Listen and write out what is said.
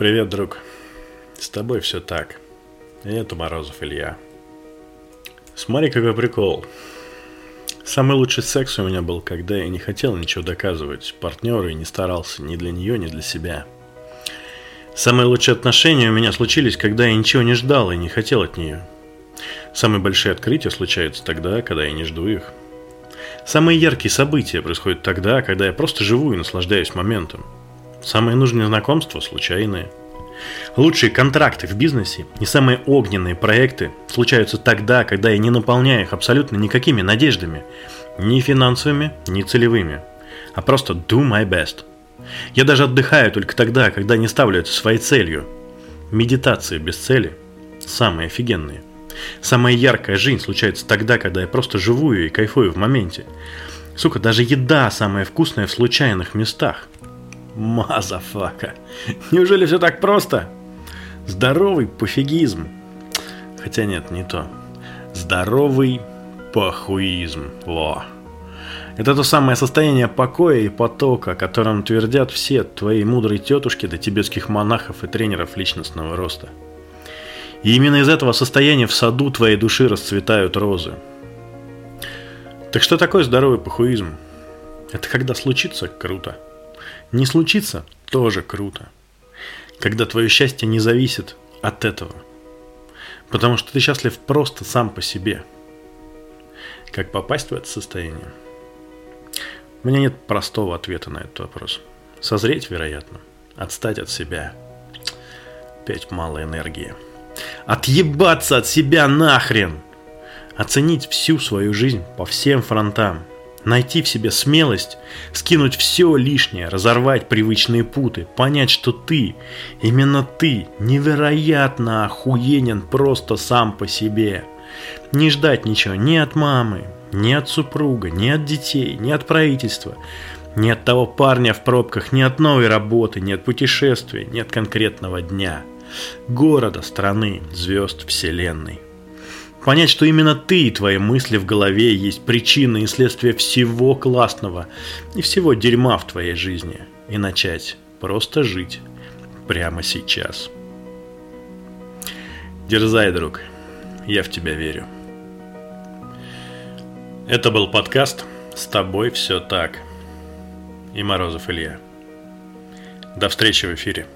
Привет, друг. С тобой все так. И это Морозов Илья. Смотри, какой прикол. Самый лучший секс у меня был, когда я не хотел ничего доказывать партнеру и не старался ни для нее, ни для себя. Самые лучшие отношения у меня случились, когда я ничего не ждал и не хотел от нее. Самые большие открытия случаются тогда, когда я не жду их. Самые яркие события происходят тогда, когда я просто живу и наслаждаюсь моментом. Самые нужные знакомства случайные. Лучшие контракты в бизнесе и самые огненные проекты случаются тогда, когда я не наполняю их абсолютно никакими надеждами, ни финансовыми, ни целевыми, а просто do my best. Я даже отдыхаю только тогда, когда не ставлю это своей целью. Медитации без цели самые офигенные. Самая яркая жизнь случается тогда, когда я просто живу и кайфую в моменте. Сука, даже еда самая вкусная в случайных местах. Motherfucker. Неужели все так просто? Здоровый пофигизм. Хотя нет, не то. Здоровый похуизм. Во. Это то самое состояние покоя и потока, о котором твердят все твои мудрые тетушки до тибетских монахов и тренеров личностного роста. И именно из этого состояния в саду твоей души расцветают розы. Так что такое здоровый похуизм? Это когда случится круто. Не случится тоже круто. Когда твое счастье не зависит от этого. Потому что ты счастлив просто сам по себе. Как попасть в это состояние? У меня нет простого ответа на этот вопрос. Созреть, вероятно. Отстать от себя. Опять мало энергии. Отъебаться от себя нахрен! Оценить всю свою жизнь по всем фронтам. Найти в себе смелость, скинуть все лишнее, разорвать привычные путы, понять, что ты, именно ты, невероятно охуенен просто сам по себе. Не ждать ничего ни от мамы, ни от супруга, ни от детей, ни от правительства, ни от того парня в пробках, ни от новой работы, ни от путешествия, ни от конкретного дня – города, страны, звезд, вселенной. Понять, что именно ты и твои мысли в голове есть причина и следствие всего классного и всего дерьма в твоей жизни. И начать просто жить прямо сейчас. Дерзай, друг. Я в тебя верю. Это был подкаст «С тобой все так». И Морозов Илья. До встречи в эфире.